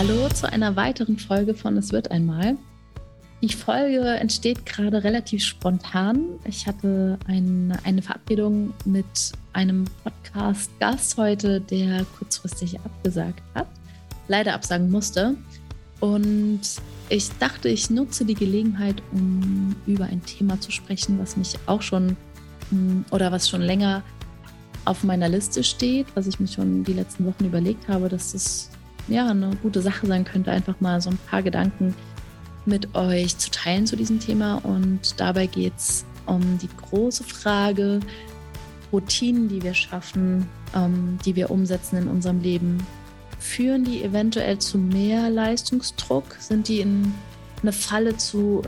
Hallo zu einer weiteren Folge von Es wird einmal. Die Folge entsteht gerade relativ spontan. Ich hatte ein, eine Verabredung mit einem Podcast-Gast heute, der kurzfristig abgesagt hat, leider absagen musste. Und ich dachte, ich nutze die Gelegenheit, um über ein Thema zu sprechen, was mich auch schon hm, oder was schon länger auf meiner Liste steht, was ich mir schon die letzten Wochen überlegt habe, dass es ja, eine gute Sache sein könnte, einfach mal so ein paar Gedanken mit euch zu teilen zu diesem Thema. Und dabei geht es um die große Frage, Routinen, die wir schaffen, ähm, die wir umsetzen in unserem Leben, führen die eventuell zu mehr Leistungsdruck? Sind die in eine Falle zu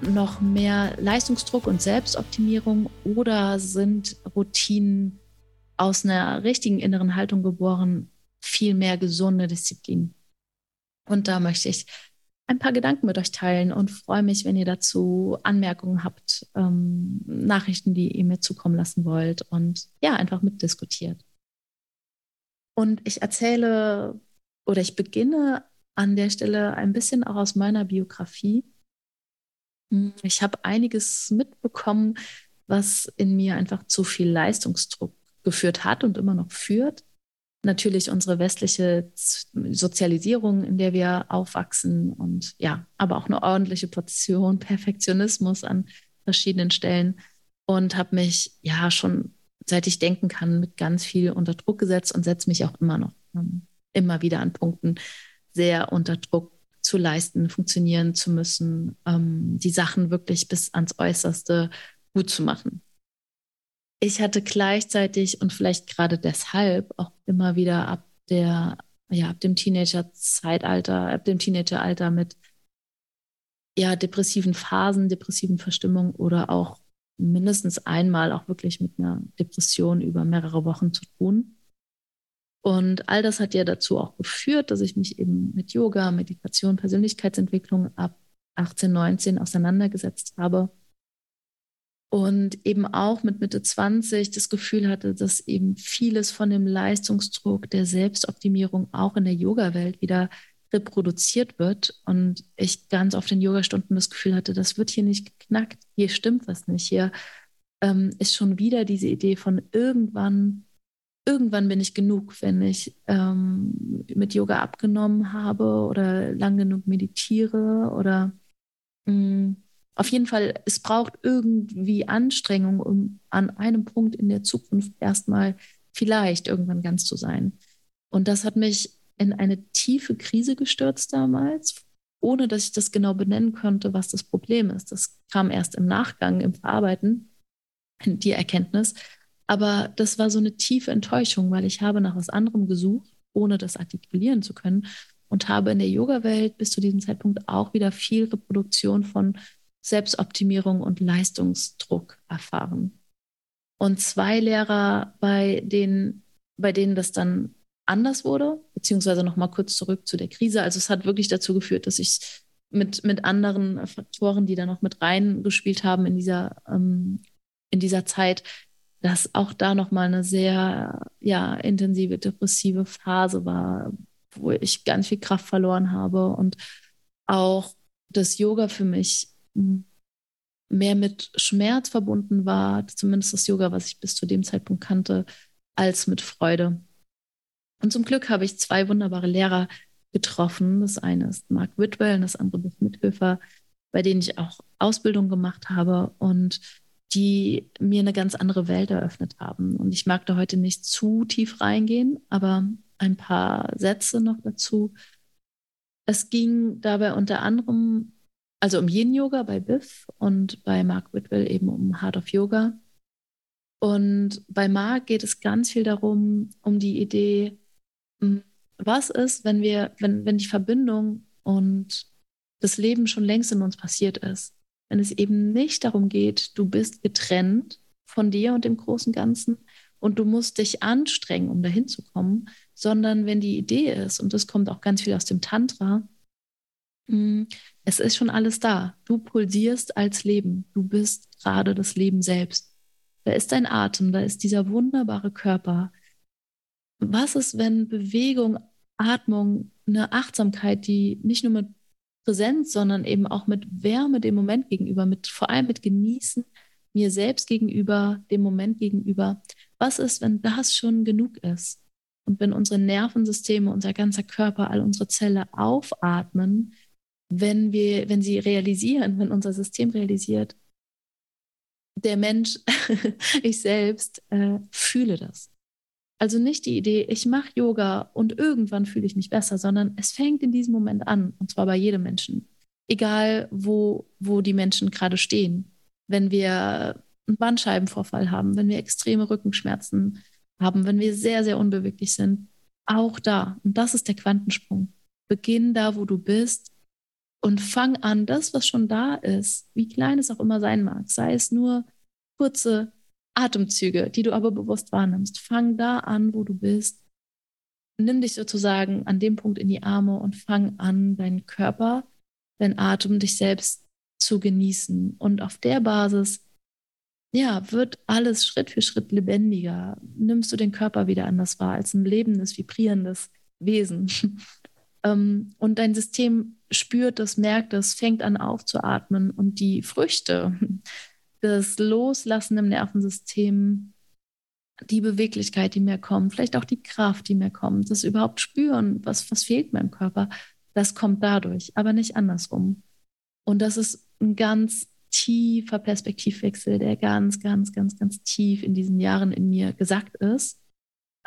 noch mehr Leistungsdruck und Selbstoptimierung oder sind Routinen aus einer richtigen inneren Haltung geboren viel mehr gesunde Disziplin. Und da möchte ich ein paar Gedanken mit euch teilen und freue mich, wenn ihr dazu Anmerkungen habt, ähm, Nachrichten, die ihr mir zukommen lassen wollt und ja, einfach mitdiskutiert. Und ich erzähle oder ich beginne an der Stelle ein bisschen auch aus meiner Biografie. Ich habe einiges mitbekommen, was in mir einfach zu viel Leistungsdruck geführt hat und immer noch führt natürlich unsere westliche Sozialisierung, in der wir aufwachsen und ja, aber auch eine ordentliche Portion Perfektionismus an verschiedenen Stellen. Und habe mich ja schon seit ich denken kann mit ganz viel unter Druck gesetzt und setze mich auch immer noch ähm, immer wieder an Punkten sehr unter Druck zu leisten, funktionieren zu müssen, ähm, die Sachen wirklich bis ans Äußerste gut zu machen ich hatte gleichzeitig und vielleicht gerade deshalb auch immer wieder ab der, ja, ab dem Teenager-Zeitalter, ab dem Teenageralter mit ja, depressiven Phasen, depressiven Verstimmungen oder auch mindestens einmal auch wirklich mit einer Depression über mehrere Wochen zu tun. Und all das hat ja dazu auch geführt, dass ich mich eben mit Yoga, Meditation, Persönlichkeitsentwicklung ab 18, 19 auseinandergesetzt habe und eben auch mit Mitte 20 das Gefühl hatte, dass eben vieles von dem Leistungsdruck der Selbstoptimierung auch in der Yoga-Welt wieder reproduziert wird und ich ganz oft in Yogastunden das Gefühl hatte, das wird hier nicht geknackt, hier stimmt was nicht, hier ähm, ist schon wieder diese Idee von irgendwann, irgendwann bin ich genug, wenn ich ähm, mit Yoga abgenommen habe oder lang genug meditiere oder mh, mm, auf jeden Fall, es braucht irgendwie Anstrengung, um an einem Punkt in der Zukunft erstmal vielleicht irgendwann ganz zu sein. Und das hat mich in eine tiefe Krise gestürzt damals, ohne dass ich das genau benennen konnte, was das Problem ist. Das kam erst im Nachgang, im Verarbeiten, die Erkenntnis. Aber das war so eine tiefe Enttäuschung, weil ich habe nach was anderem gesucht, ohne das artikulieren zu können und habe in der Yoga-Welt bis zu diesem Zeitpunkt auch wieder viel Reproduktion von Selbstoptimierung und Leistungsdruck erfahren. Und zwei Lehrer, bei denen, bei denen das dann anders wurde, beziehungsweise nochmal kurz zurück zu der Krise. Also es hat wirklich dazu geführt, dass ich mit, mit anderen Faktoren, die da noch mit reingespielt haben in dieser, ähm, in dieser Zeit, dass auch da nochmal eine sehr ja, intensive depressive Phase war, wo ich ganz viel Kraft verloren habe und auch das Yoga für mich mehr mit Schmerz verbunden war, zumindest das Yoga, was ich bis zu dem Zeitpunkt kannte, als mit Freude. Und zum Glück habe ich zwei wunderbare Lehrer getroffen. Das eine ist Mark Whitwell und das andere ist Mithöfer, bei denen ich auch Ausbildung gemacht habe und die mir eine ganz andere Welt eröffnet haben. Und ich mag da heute nicht zu tief reingehen, aber ein paar Sätze noch dazu. Es ging dabei unter anderem also um Yin Yoga bei Biff und bei Mark Whitwell eben um Heart of Yoga. Und bei Marc geht es ganz viel darum, um die Idee, hm, was ist, wenn wir, wenn, wenn die Verbindung und das Leben schon längst in uns passiert ist. Wenn es eben nicht darum geht, du bist getrennt von dir und dem großen Ganzen und du musst dich anstrengen, um dahin zu kommen, sondern wenn die Idee ist, und das kommt auch ganz viel aus dem Tantra, es ist schon alles da. Du pulsierst als Leben. Du bist gerade das Leben selbst. Da ist dein Atem, da ist dieser wunderbare Körper. Was ist, wenn Bewegung, Atmung, eine Achtsamkeit, die nicht nur mit Präsenz, sondern eben auch mit Wärme dem Moment gegenüber, mit vor allem mit Genießen, mir selbst gegenüber, dem Moment gegenüber. Was ist, wenn das schon genug ist? Und wenn unsere Nervensysteme, unser ganzer Körper, all unsere Zellen aufatmen, wenn wir, wenn sie realisieren, wenn unser System realisiert, der Mensch, ich selbst, äh, fühle das. Also nicht die Idee, ich mache Yoga und irgendwann fühle ich mich besser, sondern es fängt in diesem Moment an, und zwar bei jedem Menschen. Egal, wo, wo die Menschen gerade stehen. Wenn wir einen Bandscheibenvorfall haben, wenn wir extreme Rückenschmerzen haben, wenn wir sehr, sehr unbeweglich sind, auch da. Und das ist der Quantensprung. Beginn da, wo du bist und fang an, das, was schon da ist, wie klein es auch immer sein mag, sei es nur kurze Atemzüge, die du aber bewusst wahrnimmst. Fang da an, wo du bist. Nimm dich sozusagen an dem Punkt in die Arme und fang an, deinen Körper, deinen Atem, dich selbst zu genießen. Und auf der Basis, ja, wird alles Schritt für Schritt lebendiger. Nimmst du den Körper wieder anders wahr als ein lebendes, vibrierendes Wesen. Ähm, und dein System spürt das, merkt es, fängt an aufzuatmen und die Früchte, das Loslassen im Nervensystem, die Beweglichkeit, die mehr kommt, vielleicht auch die Kraft, die mehr kommt, das überhaupt spüren, was, was fehlt meinem Körper, das kommt dadurch, aber nicht andersrum. Und das ist ein ganz tiefer Perspektivwechsel, der ganz, ganz, ganz, ganz tief in diesen Jahren in mir gesagt ist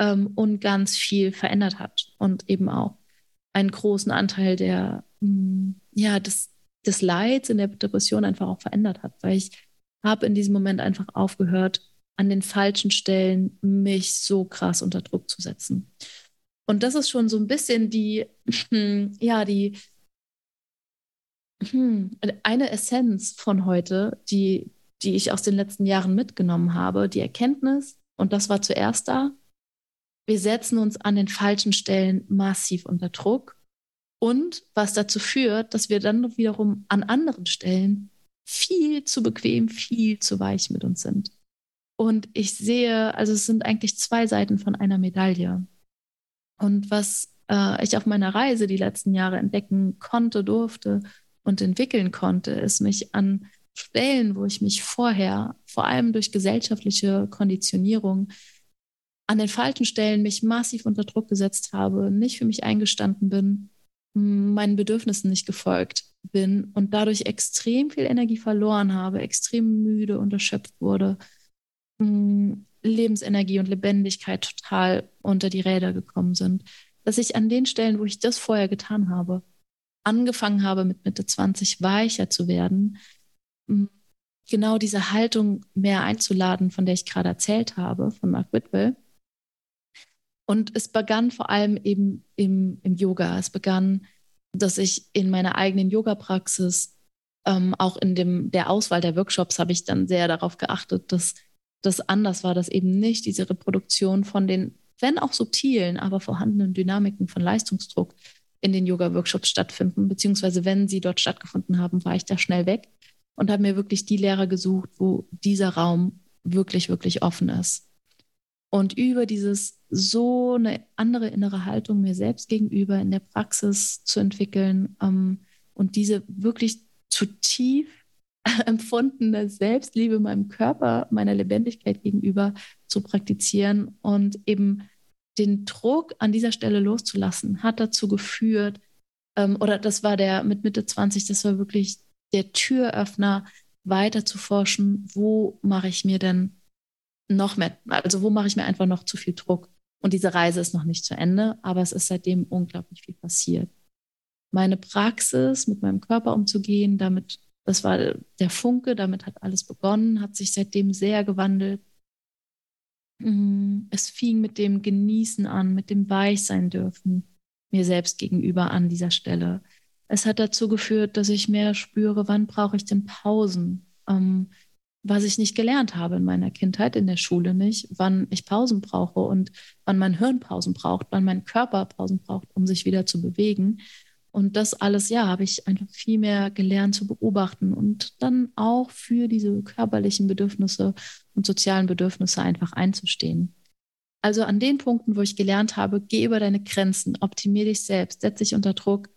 ähm, und ganz viel verändert hat und eben auch einen großen Anteil der, mm, ja, des, des Leids in der Depression einfach auch verändert hat, weil ich habe in diesem Moment einfach aufgehört, an den falschen Stellen mich so krass unter Druck zu setzen. Und das ist schon so ein bisschen die, ja, die, hm, eine Essenz von heute, die, die ich aus den letzten Jahren mitgenommen habe, die Erkenntnis, und das war zuerst da, wir setzen uns an den falschen Stellen massiv unter Druck und was dazu führt, dass wir dann wiederum an anderen Stellen viel zu bequem, viel zu weich mit uns sind. Und ich sehe, also es sind eigentlich zwei Seiten von einer Medaille. Und was äh, ich auf meiner Reise die letzten Jahre entdecken konnte, durfte und entwickeln konnte, ist mich an Stellen, wo ich mich vorher, vor allem durch gesellschaftliche Konditionierung, an den falschen Stellen mich massiv unter Druck gesetzt habe, nicht für mich eingestanden bin, meinen Bedürfnissen nicht gefolgt bin und dadurch extrem viel Energie verloren habe, extrem müde und erschöpft wurde, Lebensenergie und Lebendigkeit total unter die Räder gekommen sind, dass ich an den Stellen, wo ich das vorher getan habe, angefangen habe, mit Mitte 20 weicher zu werden, genau diese Haltung mehr einzuladen, von der ich gerade erzählt habe, von Mark Whitwell, und es begann vor allem eben im, im Yoga. Es begann, dass ich in meiner eigenen Yoga-Praxis, ähm, auch in dem, der Auswahl der Workshops, habe ich dann sehr darauf geachtet, dass das anders war, dass eben nicht diese Reproduktion von den, wenn auch subtilen, aber vorhandenen Dynamiken von Leistungsdruck in den Yoga-Workshops stattfinden, beziehungsweise wenn sie dort stattgefunden haben, war ich da schnell weg und habe mir wirklich die Lehrer gesucht, wo dieser Raum wirklich, wirklich offen ist. Und über dieses so eine andere innere Haltung mir selbst gegenüber in der Praxis zu entwickeln ähm, und diese wirklich zu tief empfundene Selbstliebe meinem Körper, meiner Lebendigkeit gegenüber zu praktizieren und eben den Druck an dieser Stelle loszulassen, hat dazu geführt, ähm, oder das war der mit Mitte 20, das war wirklich der Türöffner, weiter zu forschen, wo mache ich mir denn noch mehr, also wo mache ich mir einfach noch zu viel Druck? Und diese Reise ist noch nicht zu Ende, aber es ist seitdem unglaublich viel passiert. Meine Praxis, mit meinem Körper umzugehen, damit, das war der Funke, damit hat alles begonnen, hat sich seitdem sehr gewandelt. Mm, es fing mit dem Genießen an, mit dem Weichsein dürfen mir selbst gegenüber an dieser Stelle. Es hat dazu geführt, dass ich mehr spüre, wann brauche ich denn Pausen, ähm, was ich nicht gelernt habe in meiner Kindheit, in der Schule nicht, wann ich Pausen brauche und wann mein Hirn Pausen braucht, wann mein Körper Pausen braucht, um sich wieder zu bewegen. Und das alles, ja, habe ich einfach viel mehr gelernt zu beobachten und dann auch für diese körperlichen Bedürfnisse und sozialen Bedürfnisse einfach einzustehen. Also an den Punkten, wo ich gelernt habe, geh über deine Grenzen, optimier dich selbst, setz dich unter Druck,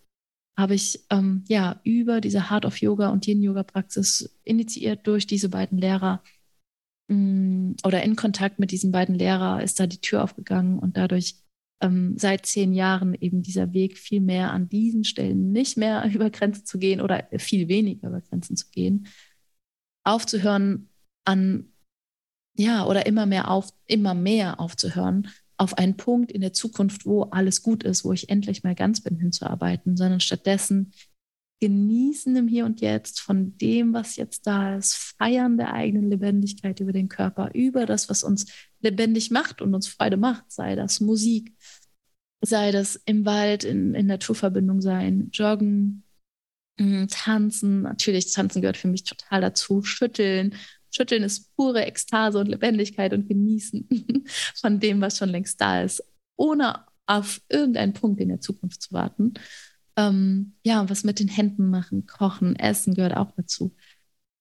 habe ich ähm, ja über diese Heart of Yoga und Yin Yoga Praxis initiiert durch diese beiden Lehrer. Mh, mm, oder in Kontakt mit diesen beiden Lehrer ist da die Tür aufgegangen und dadurch ähm, seit zehn Jahren eben dieser Weg viel mehr an diesen Stellen nicht mehr über Grenzen zu gehen oder viel weniger über Grenzen zu gehen, aufzuhören an ja oder immer mehr auf immer mehr aufzuhören auf einen Punkt in der Zukunft, wo alles gut ist, wo ich endlich mal ganz bin, hinzuarbeiten, sondern stattdessen genießen im Hier und Jetzt von dem, was jetzt da ist, feiern der eigenen Lebendigkeit über den Körper, über das, was uns lebendig macht und uns Freude macht, sei das Musik, sei das im Wald, in, in Naturverbindung sein, joggen, mm, tanzen. Natürlich, tanzen gehört für mich total dazu, schütteln, Schütteln ist pure Ekstase und Lebendigkeit und Genießen von dem, was schon längst da ist, ohne auf irgendeinen Punkt in der Zukunft zu warten. Ähm, ja, was mit den Händen machen, kochen, essen gehört auch dazu.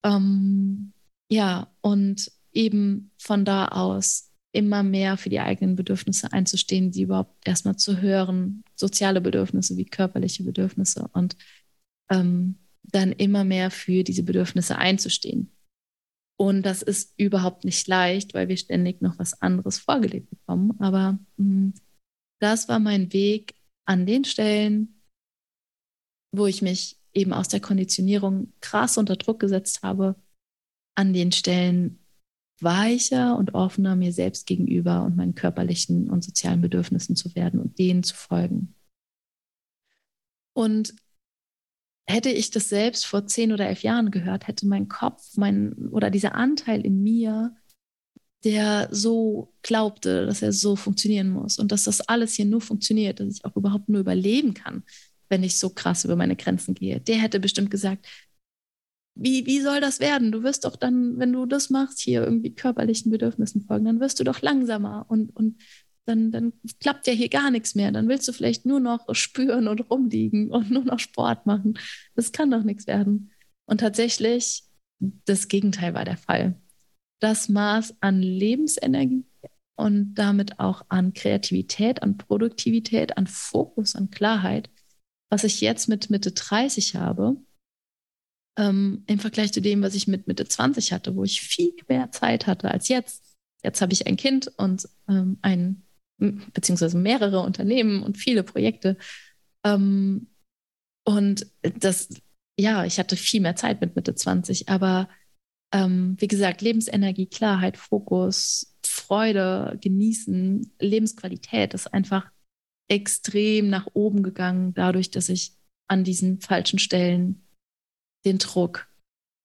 Ähm, ja, und eben von da aus immer mehr für die eigenen Bedürfnisse einzustehen, die überhaupt erstmal zu hören, soziale Bedürfnisse wie körperliche Bedürfnisse und ähm, dann immer mehr für diese Bedürfnisse einzustehen. Und das ist überhaupt nicht leicht, weil wir ständig noch was anderes vorgelebt bekommen. Aber mh, hm, das war mein Weg an den Stellen, wo ich mich eben aus der Konditionierung krass unter Druck gesetzt habe, an den Stellen weicher und offener mir selbst gegenüber und meinen körperlichen und sozialen Bedürfnissen zu werden und denen zu folgen. Und Hätte ich das selbst vor zehn oder elf Jahren gehört, hätte mein Kopf, mein oder dieser Anteil in mir, der so glaubte, dass er so funktionieren muss und dass das alles hier nur funktioniert, dass ich auch überhaupt nur überleben kann, wenn ich so krass über meine Grenzen gehe, der hätte bestimmt gesagt, wie, wie soll das werden? Du wirst doch dann, wenn du das machst, hier irgendwie körperlichen Bedürfnissen folgen, dann wirst du doch langsamer und, und dann, dann klappt ja hier gar nichts mehr. Dann willst du vielleicht nur noch spüren und rumliegen und nur noch Sport machen. Das kann doch nichts werden. Und tatsächlich, das Gegenteil war der Fall. Das Maß an Lebensenergie und damit auch an Kreativität, an Produktivität, an Fokus, an Klarheit, was ich jetzt mit Mitte 30 habe, ähm, im Vergleich zu dem, was ich mit Mitte 20 hatte, wo ich viel mehr Zeit hatte als jetzt. Jetzt habe ich ein Kind und ähm, ein beziehungsweise mehrere Unternehmen und viele Projekte. Ähm, und das, ja, ich hatte viel mehr Zeit mit Mitte 20, aber ähm, wie gesagt, Lebensenergie, Klarheit, Fokus, Freude, Genießen, Lebensqualität ist einfach extrem nach oben gegangen, dadurch, dass ich an diesen falschen Stellen den Druck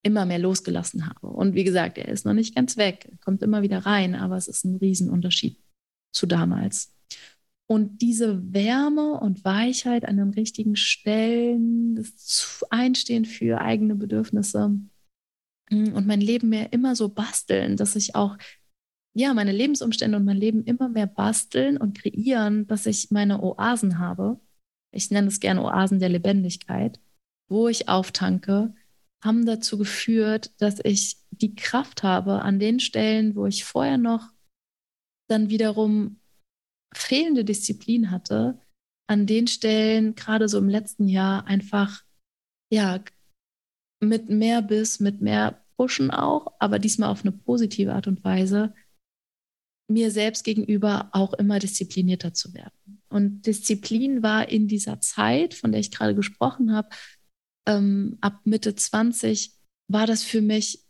immer mehr losgelassen habe. Und wie gesagt, er ist noch nicht ganz weg, kommt immer wieder rein, aber es ist ein Riesenunterschied zu damals. Und diese Wärme und Weichheit an den richtigen Stellen, das Einstehen für eigene Bedürfnisse hm, und mein Leben mehr immer so basteln, dass ich auch, ja, meine Lebensumstände und mein Leben immer mehr basteln und kreieren, dass ich meine Oasen habe. Ich nenne es gerne Oasen der Lebendigkeit, wo ich auftanke, haben dazu geführt, dass ich die Kraft habe, an den Stellen, wo ich vorher noch dann wiederum fehlende Disziplin hatte, an den Stellen, gerade so im letzten Jahr, einfach, ja, mit mehr Biss, mit mehr Pushen auch, aber diesmal auf eine positive Art und Weise, mir selbst gegenüber auch immer disziplinierter zu werden. Und Disziplin war in dieser Zeit, von der ich gerade gesprochen habe, ähm, ab Mitte 20, war das für mich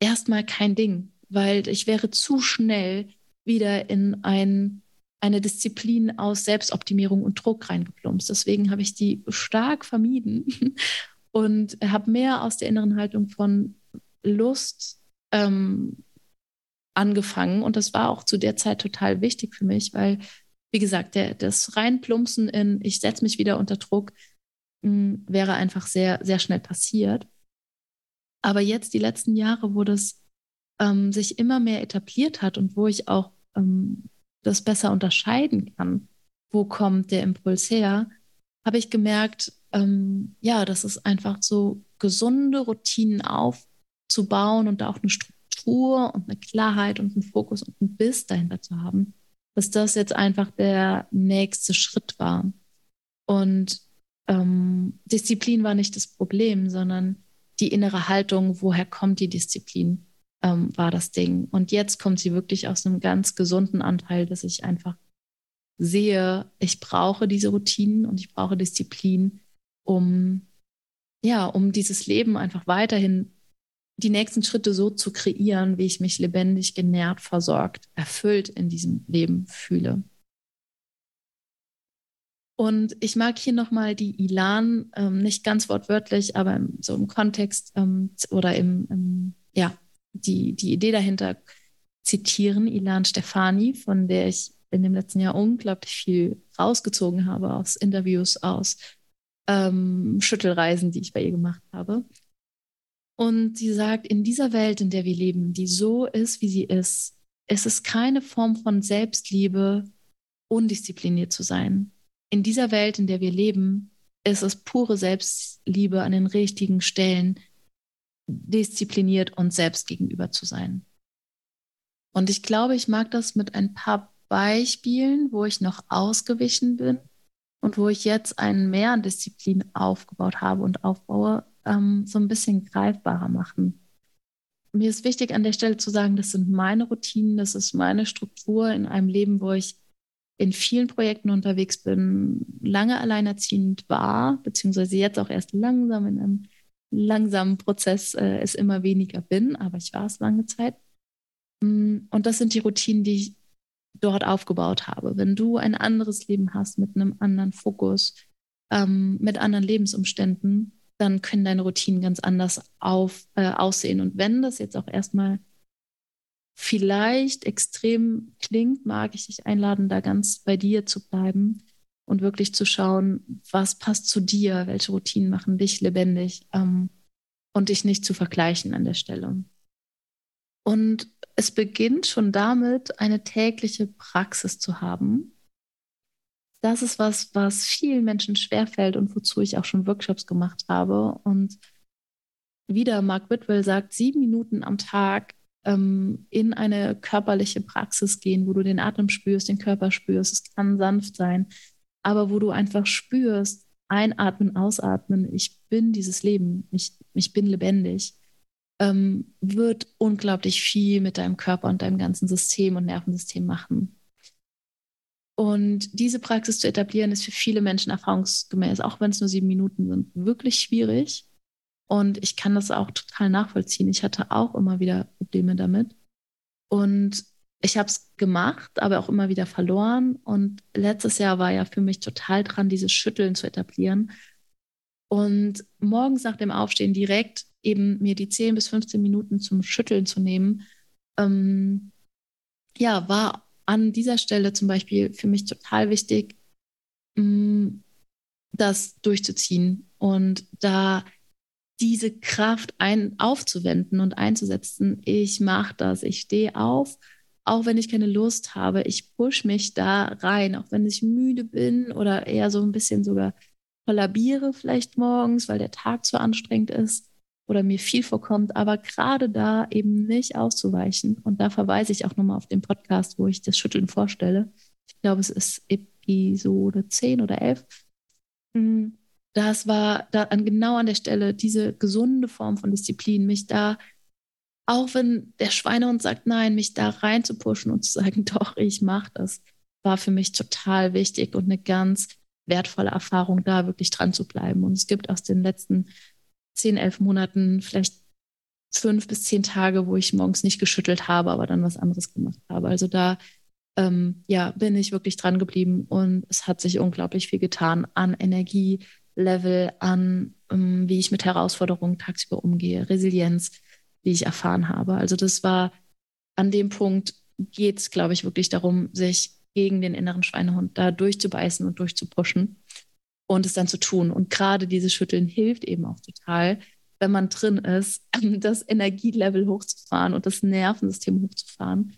erstmal kein Ding, weil ich wäre zu schnell wieder in ein, eine Disziplin aus Selbstoptimierung und Druck reingeplumpst. Deswegen habe ich die stark vermieden und habe mehr aus der inneren Haltung von Lust, ähm, angefangen und das war auch zu der Zeit total wichtig für mich, weil, wie gesagt, der, das Reinplumpsen in, ich setze mich wieder unter Druck, mh, hm, wäre einfach sehr, sehr schnell passiert. Aber jetzt, die letzten Jahre, wo das ähm, sich immer mehr etabliert hat und wo ich auch ähm, das besser unterscheiden kann, wo kommt der Impuls her, habe ich gemerkt, ähm, ja, das ist einfach so gesunde Routinen aufzubauen und da auch eine Struktur und eine Klarheit und einen Fokus und einen Biss dahinter zu haben, dass das jetzt einfach der nächste Schritt war. Und ähm, Disziplin war nicht das Problem, sondern die innere Haltung, woher kommt die Disziplin, ähm, war das Ding. Und jetzt kommt sie wirklich aus einem ganz gesunden Anteil, dass ich einfach sehe, ich brauche diese Routinen und ich brauche Disziplin, um ja, um dieses Leben einfach weiterhin die nächsten Schritte so zu kreieren, wie ich mich lebendig, genährt, versorgt, erfüllt in diesem Leben fühle. Und ich mag hier nochmal die Ilan, ähm, nicht ganz wortwörtlich, aber im, so im Kontext ähm, oder im, im, ja, die, die Idee dahinter zitieren, Ilan Stefani, von der ich in dem letzten Jahr unglaublich viel rausgezogen habe aus Interviews, aus ähm, Schüttelreisen, die ich bei ihr gemacht habe. Und sie sagt, in dieser Welt, in der wir leben, die so ist, wie sie ist, ist es keine Form von Selbstliebe, undiszipliniert zu sein. In dieser Welt, in der wir leben, ist es pure Selbstliebe an den richtigen Stellen, diszipliniert und selbst gegenüber zu sein. Und ich glaube, ich mag das mit ein paar Beispielen, wo ich noch ausgewichen bin und wo ich jetzt einen mehr an Disziplin aufgebaut habe und aufbaue, ähm, so ein bisschen greifbarer machen. Mir ist wichtig an der Stelle zu sagen, das sind meine Routinen, das ist meine Struktur in einem Leben, wo ich in vielen Projekten unterwegs bin, lange alleinerziehend war, beziehungsweise jetzt auch erst langsam in einem langsamen Prozess äh, es immer weniger bin, aber ich war es lange Zeit. Mm, und das sind die Routinen, die ich dort aufgebaut habe. Wenn du ein anderes Leben hast mit einem anderen Fokus, ähm, mit anderen Lebensumständen, dann können deine Routinen ganz anders auf, äh, aussehen. Und wenn das jetzt auch erstmal vielleicht extrem klingt, mag ich dich einladen, da ganz bei dir zu bleiben und wirklich zu schauen, was passt zu dir, welche Routinen machen dich lebendig ähm, und dich nicht zu vergleichen an der Stelle. Und es beginnt schon damit, eine tägliche Praxis zu haben, das ist was, was vielen Menschen schwerfällt und wozu ich auch schon Workshops gemacht habe. Und wieder, Mark Whitwell sagt, sieben Minuten am Tag ähm, in eine körperliche Praxis gehen, wo du den Atem spürst, den Körper spürst. Es kann sanft sein, aber wo du einfach spürst, einatmen, ausatmen, ich bin dieses Leben, ich, ich bin lebendig, ähm, wird unglaublich viel mit deinem Körper und deinem ganzen System und Nervensystem machen. Und diese Praxis zu etablieren, ist für viele Menschen erfahrungsgemäß, auch wenn es nur sieben Minuten sind, wirklich schwierig. Und ich kann das auch total nachvollziehen. Ich hatte auch immer wieder Probleme damit. Und ich habe es gemacht, aber auch immer wieder verloren. Und letztes Jahr war ja für mich total dran, dieses Schütteln zu etablieren. Und morgens nach dem Aufstehen direkt eben mir die 10 bis 15 Minuten zum Schütteln zu nehmen, ähm, ja, war an dieser Stelle zum Beispiel für mich total wichtig, mm, das durchzuziehen und da diese Kraft ein, aufzuwenden und einzusetzen. Ich mache das, ich stehe auf, auch wenn ich keine Lust habe. Ich push mich da rein, auch wenn ich müde bin oder eher so ein bisschen sogar kollabiere vielleicht morgens, weil der Tag zu anstrengend ist oder mir viel vorkommt, aber gerade da eben nicht auszuweichen. Und da verweise ich auch nochmal auf den Podcast, wo ich das Schütteln vorstelle. Ich glaube, es ist Episode 10 oder 11. Mm, das war da an, genau an der Stelle diese gesunde Form von Disziplin, mich da, auch wenn der Schweinehund sagt nein, mich da rein zu pushen und zu sagen, doch, ich mache das, war für mich total wichtig und eine ganz wertvolle Erfahrung, da wirklich dran zu bleiben. Und es gibt aus den letzten zehn, elf Monaten vielleicht fünf bis zehn Tage, wo ich morgens nicht geschüttelt habe, aber dann was anderes gemacht habe. Also da ähm, ja, bin ich wirklich dran geblieben und es hat sich unglaublich viel getan an Energielevel, an ähm, wie ich mit Herausforderungen tagsüber umgehe, Resilienz, wie ich erfahren habe. Also das war an dem Punkt geht es, glaube ich, wirklich darum, sich gegen den inneren Schweinehund da durchzubeißen und durchzupushen und es dann zu tun. Und gerade dieses Schütteln hilft eben auch total, wenn man drin ist, das Energielevel hochzufahren und das Nervensystem hochzufahren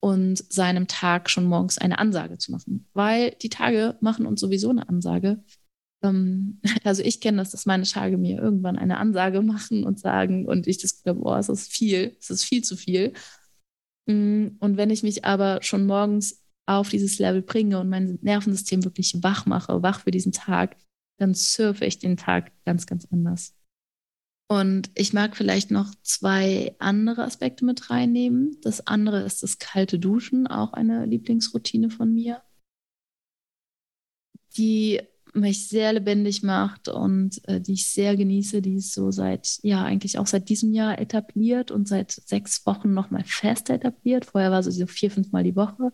und seinem Tag schon morgens eine Ansage zu machen. Weil die Tage machen uns sowieso eine Ansage. Ähm, also ich kenne das, dass meine Tage mir irgendwann eine Ansage machen und sagen und ich das glaube, boah, es ist viel, es ist viel zu viel. Mm, und wenn ich mich aber schon morgens auf dieses Level bringe und mein Nervensystem wirklich wach mache, wach für diesen Tag, dann surfe ich den Tag ganz, ganz anders. Und ich mag vielleicht noch zwei andere Aspekte mit reinnehmen. Das andere ist das kalte Duschen, auch eine Lieblingsroutine von mir, die mich sehr lebendig macht und äh, die ich sehr genieße, die ist so seit, ja, eigentlich auch seit diesem Jahr etabliert und seit sechs Wochen nochmal fest etabliert. Vorher war es so vier, fünf Mal die Woche.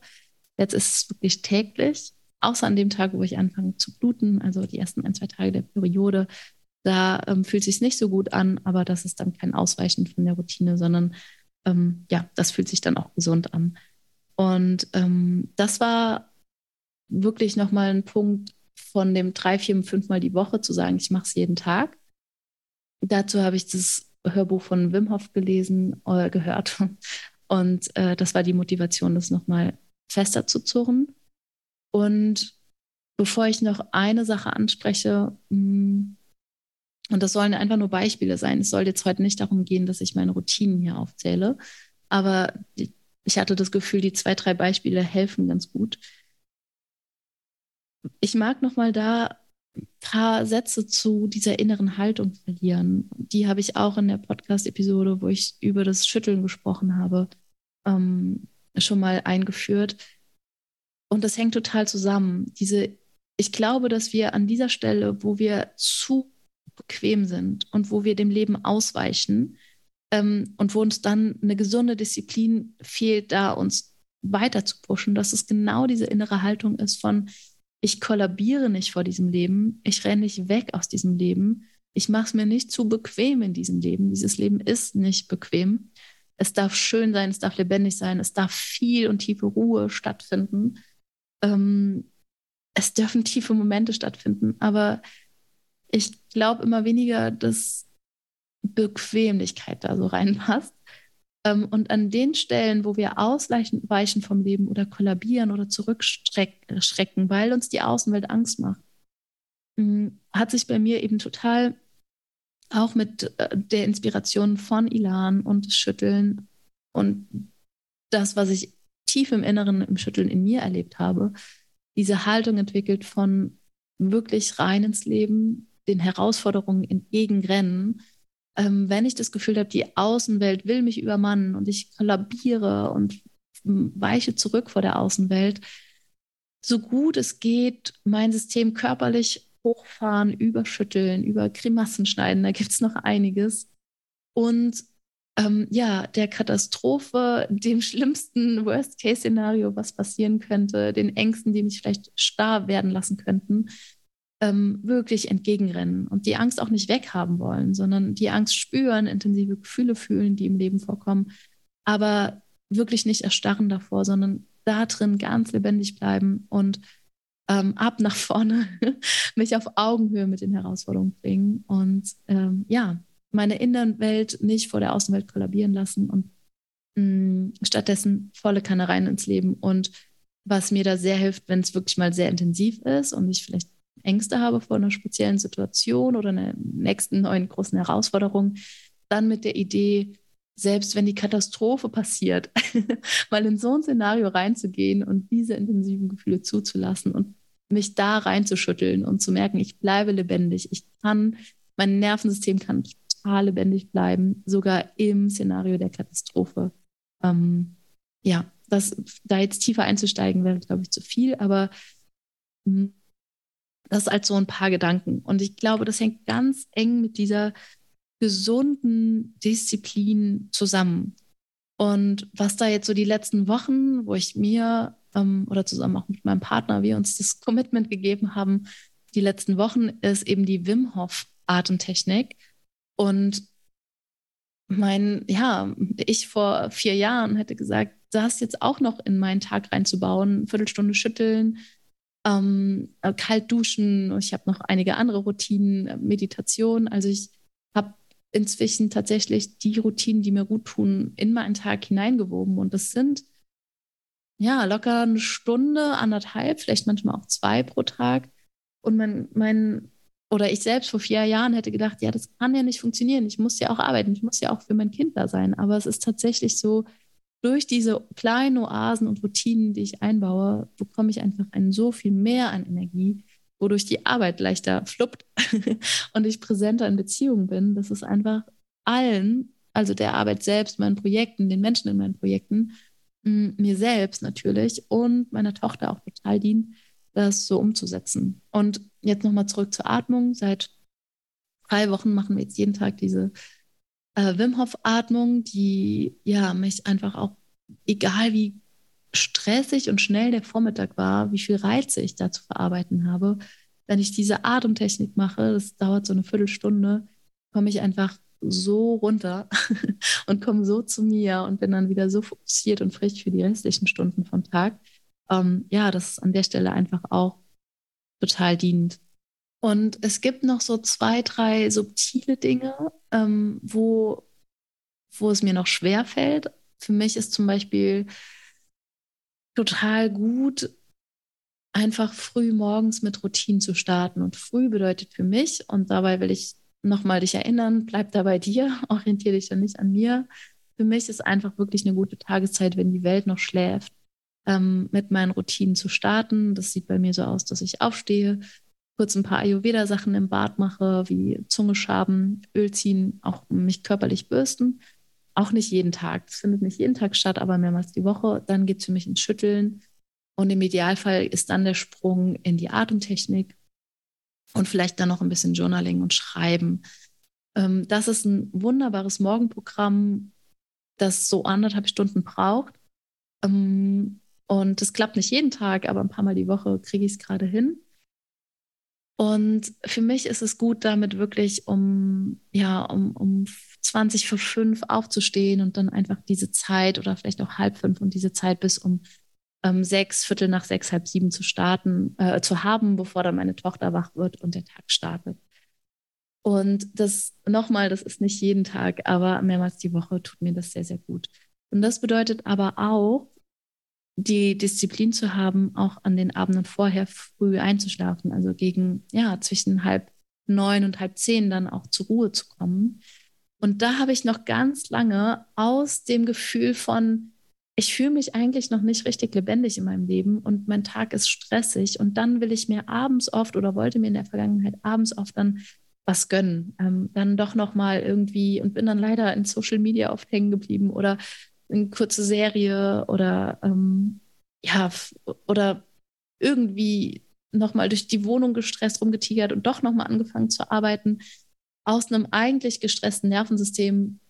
Jetzt ist es wirklich täglich, außer an dem Tag, wo ich anfange zu bluten, also die ersten ein, zwei Tage der Periode. Da ähm, fühlt sich nicht so gut an, aber das ist dann kein Ausweichen von der Routine, sondern ähm, ja, das fühlt sich dann auch gesund an. Und ähm, das war wirklich nochmal ein Punkt von dem drei, vier, fünf Mal die Woche zu sagen, ich mache es jeden Tag. Dazu habe ich das Hörbuch von Wim Hof gelesen, äh, gehört. Und äh, das war die Motivation, das nochmal fester zu zurren. Und bevor ich noch eine Sache anspreche, mm, und das sollen einfach nur Beispiele sein, es soll jetzt heute nicht darum gehen, dass ich meine Routinen hier aufzähle, aber ich hatte das Gefühl, die zwei, drei Beispiele helfen ganz gut. Ich mag noch mal da ein paar Sätze zu dieser inneren Haltung verlieren. Die habe ich auch in der Podcast-Episode, wo ich über das Schütteln gesprochen habe, ähm, schon mal eingeführt. Und das hängt total zusammen. Diese, ich glaube, dass wir an dieser Stelle, wo wir zu bequem sind und wo wir dem Leben ausweichen ähm, und wo uns dann eine gesunde Disziplin fehlt, da uns weiter zu pushen, dass es genau diese innere Haltung ist von, ich kollabiere nicht vor diesem Leben, ich renne nicht weg aus diesem Leben, ich mache es mir nicht zu bequem in diesem Leben. Dieses Leben ist nicht bequem. Es darf schön sein, es darf lebendig sein, es darf viel und tiefe Ruhe stattfinden. Ähm, es dürfen tiefe Momente stattfinden, aber ich glaube immer weniger, dass Bequemlichkeit da so reinpasst. Ähm, und an den Stellen, wo wir ausweichen vom Leben oder kollabieren oder zurückschrecken, weil uns die Außenwelt Angst macht, hm, hat sich bei mir eben total auch mit äh, der Inspiration von Ilan und Schütteln und das, was ich tief im Inneren im Schütteln in mir erlebt habe, diese Haltung entwickelt von wirklich rein ins Leben, den Herausforderungen entgegenrennen. Ähm, wenn ich das Gefühl habe, die Außenwelt will mich übermannen und ich kollabiere und weiche zurück vor der Außenwelt, so gut es geht, mein System körperlich hochfahren, überschütteln, über Grimassen schneiden, da gibt es noch einiges. Und ähm, ja, der Katastrophe, dem schlimmsten Worst-Case-Szenario, was passieren könnte, den Ängsten, die mich vielleicht starr werden lassen könnten, ähm, wirklich entgegenrennen und die Angst auch nicht weghaben wollen, sondern die Angst spüren, intensive Gefühle fühlen, die im Leben vorkommen, aber wirklich nicht erstarren davor, sondern da drin ganz lebendig bleiben und ähm, ab nach vorne, mich auf Augenhöhe mit den Herausforderungen bringen und ähm, ja, meine Innenwelt nicht vor der Außenwelt kollabieren lassen und mm, stattdessen volle Kanne rein ins Leben. Und was mir da sehr hilft, wenn es wirklich mal sehr intensiv ist und ich vielleicht Ängste habe vor einer speziellen Situation oder einer nächsten neuen großen Herausforderung, dann mit der Idee, selbst wenn die Katastrophe passiert, mal in so ein Szenario reinzugehen und diese intensiven Gefühle zuzulassen und mich da reinzuschütteln und zu merken, ich bleibe lebendig. Ich kann, mein Nervensystem kann total lebendig bleiben, sogar im Szenario der Katastrophe. Ähm, ja, das, da jetzt tiefer einzusteigen, wäre, glaube ich, zu viel, aber mh, hm, das ist halt so ein paar Gedanken. Und ich glaube, das hängt ganz eng mit dieser gesunden Disziplin zusammen. Und was da jetzt so die letzten Wochen, wo ich mir ähm, oder zusammen auch mit meinem Partner, wir uns das Commitment gegeben haben, die letzten Wochen, ist eben die Wim Hof Atemtechnik. Und mein, ja, ich vor vier Jahren hätte gesagt, das jetzt auch noch in meinen Tag reinzubauen, Viertelstunde schütteln, ähm, äh, kalt duschen. Ich habe noch einige andere Routinen, äh, Meditation. Also ich habe inzwischen tatsächlich die Routinen, die mir gut tun, in meinen Tag hineingewoben. Und das sind ja locker eine Stunde, anderthalb, vielleicht manchmal auch zwei pro Tag. Und mein, mein, oder ich selbst vor vier Jahren hätte gedacht, ja, das kann ja nicht funktionieren. Ich muss ja auch arbeiten, ich muss ja auch für mein Kind da sein. Aber es ist tatsächlich so, durch diese kleinen Oasen und Routinen, die ich einbaue, bekomme ich einfach ein so viel mehr an Energie, wodurch die Arbeit leichter fluppt und ich präsenter in Beziehungen bin. Das ist einfach allen, also der Arbeit selbst, meinen Projekten, den Menschen in meinen Projekten, mir selbst natürlich und meiner Tochter auch total dient, das so umzusetzen. Und jetzt nochmal zurück zur Atmung. Seit drei Wochen machen wir jetzt jeden Tag diese äh, Wim Hof Atmung, die ja mich einfach auch, egal wie stressig und schnell der Vormittag war, wie viel Reize ich da zu verarbeiten habe, wenn ich diese Atemtechnik mache, das dauert so eine Viertelstunde, komme ich einfach so runter und komme so zu mir und bin dann wieder so fokussiert und frisch für die restlichen Stunden vom Tag. Ähm, ja, das ist an der Stelle einfach auch total dienend. Und es gibt noch so zwei, drei subtile Dinge, ähm, wo, wo es mir noch schwer fällt. Für mich ist zum Beispiel total gut, einfach früh morgens mit Routinen zu starten. Und früh bedeutet für mich, und dabei will ich nochmal dich erinnern, bleib da bei dir, orientiere dich dann nicht an mir. Für mich ist einfach wirklich eine gute Tageszeit, wenn die Welt noch schläft, ähm, mit meinen Routinen zu starten. Das sieht bei mir so aus, dass ich aufstehe, kurz ein paar Ayurveda-Sachen im Bad mache, wie Zunge schaben, Öl ziehen, auch mich körperlich bürsten. Auch nicht jeden Tag. Das findet nicht jeden Tag statt, aber mehrmals die Woche. Dann geht es für mich ins Schütteln. Und im Idealfall ist dann der Sprung in die Atemtechnik und vielleicht dann noch ein bisschen Journaling und Schreiben. Ähm, das ist ein wunderbares Morgenprogramm, das so anderthalb Stunden braucht. Ähm, und das klappt nicht jeden Tag, aber ein paar Mal die Woche kriege ich es gerade hin. Und für mich ist es gut, damit wirklich um, ja, um, um 20 vor fünf aufzustehen und dann einfach diese Zeit oder vielleicht auch halb fünf und diese Zeit bis um ähm, sechs, Viertel nach sechs, halb sieben zu starten, äh, zu haben, bevor dann meine Tochter wach wird und der Tag startet. Und das nochmal, das ist nicht jeden Tag, aber mehrmals die Woche tut mir das sehr, sehr gut. Und das bedeutet aber auch, die Disziplin zu haben, auch an den Abenden vorher früh einzuschlafen, also gegen, ja, zwischen halb neun und halb zehn dann auch zur Ruhe zu kommen. Und da habe ich noch ganz lange aus dem Gefühl von, ich fühle mich eigentlich noch nicht richtig lebendig in meinem Leben und mein Tag ist stressig und dann will ich mir abends oft oder wollte mir in der Vergangenheit abends oft dann was gönnen, ähm, dann doch noch mal irgendwie und bin dann leider in Social Media oft hängen geblieben oder eine kurze Serie oder ähm, ja, oder irgendwie nochmal durch die Wohnung gestresst rumgetigert und doch nochmal angefangen zu arbeiten, aus einem eigentlich gestressten Nervensystem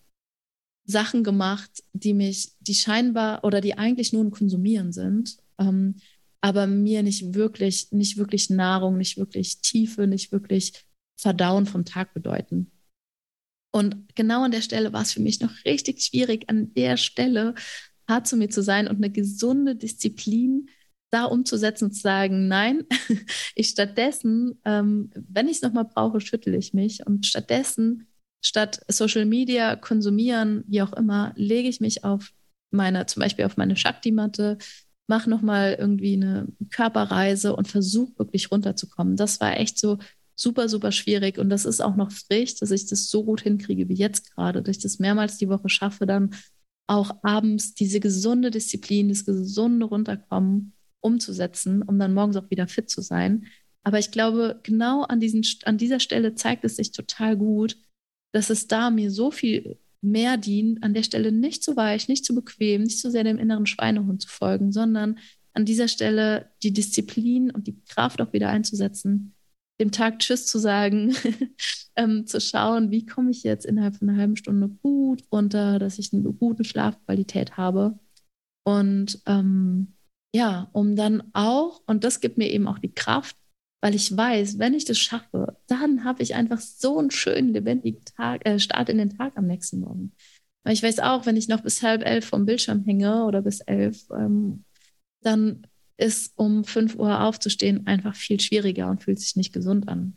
Sachen gemacht, die mich, die scheinbar oder die eigentlich nur ein Konsumieren sind, ähm, aber mir nicht wirklich, nicht wirklich Nahrung, nicht wirklich Tiefe, nicht wirklich Verdauen vom Tag bedeuten. Und genau an der Stelle war es für mich noch richtig schwierig, an der Stelle hart zu mir zu sein und eine gesunde Disziplin da umzusetzen und zu sagen, nein, ich stattdessen, ähm, wenn ich es nochmal brauche, schüttle ich mich und stattdessen, statt Social Media konsumieren, wie auch immer, lege ich mich auf meine, zum Beispiel auf meine Shakti-Matte, mache nochmal irgendwie eine Körperreise und versuche wirklich runterzukommen. Das war echt so super, super schwierig. Und das ist auch noch frisch, dass ich das so gut hinkriege wie jetzt gerade, dass ich das mehrmals die Woche schaffe, dann auch abends diese gesunde Disziplin, das gesunde Runterkommen umzusetzen, um dann morgens auch wieder fit zu sein. Aber ich glaube, genau an, diesen, an dieser Stelle zeigt es sich total gut, dass es da mir so viel mehr dient, an der Stelle nicht zu weich, nicht zu bequem, nicht zu sehr dem inneren Schweinehund zu folgen, sondern an dieser Stelle die Disziplin und die Kraft auch wieder einzusetzen, dem Tag Tschüss zu sagen, ähm, zu schauen, wie komme ich jetzt innerhalb von einer halben Stunde gut runter, dass ich eine gute Schlafqualität habe. Und ähm, ja, um dann auch, und das gibt mir eben auch die Kraft, weil ich weiß, wenn ich das schaffe, dann habe ich einfach so einen schönen, lebendigen Tag, äh, Start in den Tag am nächsten Morgen. Weil ich weiß auch, wenn ich noch bis halb elf vom Bildschirm hänge oder bis elf, ähm, dann ist um fünf Uhr aufzustehen einfach viel schwieriger und fühlt sich nicht gesund an.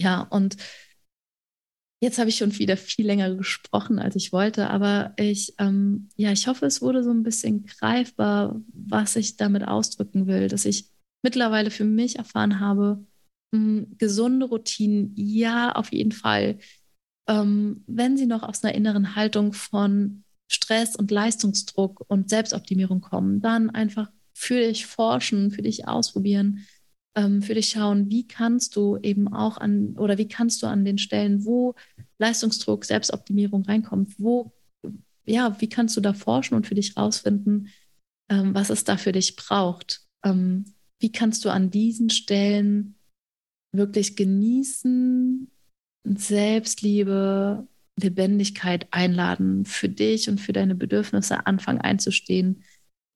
Ja, und jetzt habe ich schon wieder viel länger gesprochen, als ich wollte, aber ich, ähm, ja, ich hoffe, es wurde so ein bisschen greifbar, was ich damit ausdrücken will, dass ich mittlerweile für mich erfahren habe, mh, hm, gesunde Routinen, ja, auf jeden Fall. Ähm, wenn sie noch aus einer inneren Haltung von Stress und Leistungsdruck und Selbstoptimierung kommen, dann einfach für dich forschen, für dich ausprobieren, ähm, für dich schauen, wie kannst du eben auch an oder wie kannst du an den Stellen, wo Leistungsdruck, Selbstoptimierung reinkommt, wo, ja, wie kannst du da forschen und für dich rausfinden, ähm, was es da für dich braucht. Ähm, wie kannst du an diesen Stellen wirklich genießen, Selbstliebe, Lebendigkeit einladen, für dich und für deine Bedürfnisse anfangen einzustehen,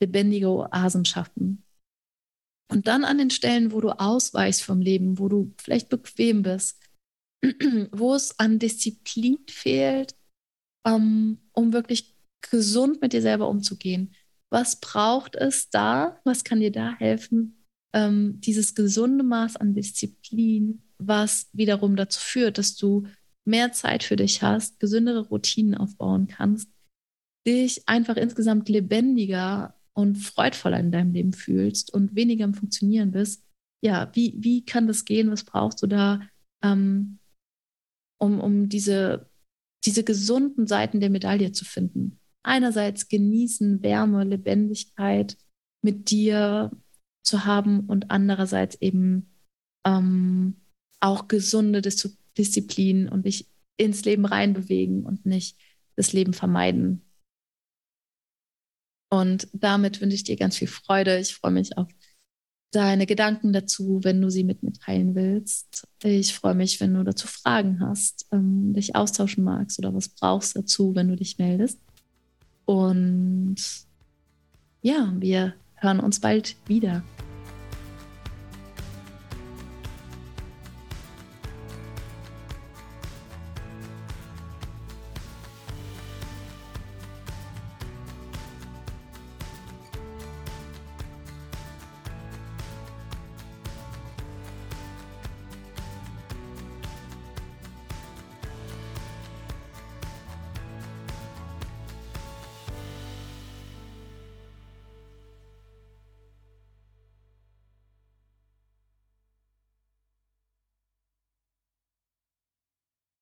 lebendige Oasen schaffen. Und dann an den Stellen, wo du ausweichst vom Leben, wo du vielleicht bequem bist, wo es an Disziplin fehlt, um, ähm, um wirklich gesund mit dir selber umzugehen. Was braucht es da? Was kann dir da helfen? ähm, dieses gesunde Maß an Disziplin, was wiederum dazu führt, dass du mehr Zeit für dich hast, gesündere Routinen aufbauen kannst, dich einfach insgesamt lebendiger und freudvoller in deinem Leben fühlst und weniger im Funktionieren bist. Ja, wie, wie kann das gehen? Was brauchst du da, ähm, um, um diese, diese gesunden Seiten der Medaille zu finden? Einerseits genießen, Wärme, Lebendigkeit mit dir, zu haben und andererseits eben ähm, auch gesunde Dis Disziplin und dich ins Leben reinbewegen und nicht das Leben vermeiden. Und damit wünsche ich dir ganz viel Freude. Ich freue mich auf deine Gedanken dazu, wenn du sie mit mir teilen willst. Ich freue mich, wenn du dazu Fragen hast, ähm, dich austauschen magst oder was brauchst dazu, wenn du dich meldest. Und ja, wir hören uns bald wieder.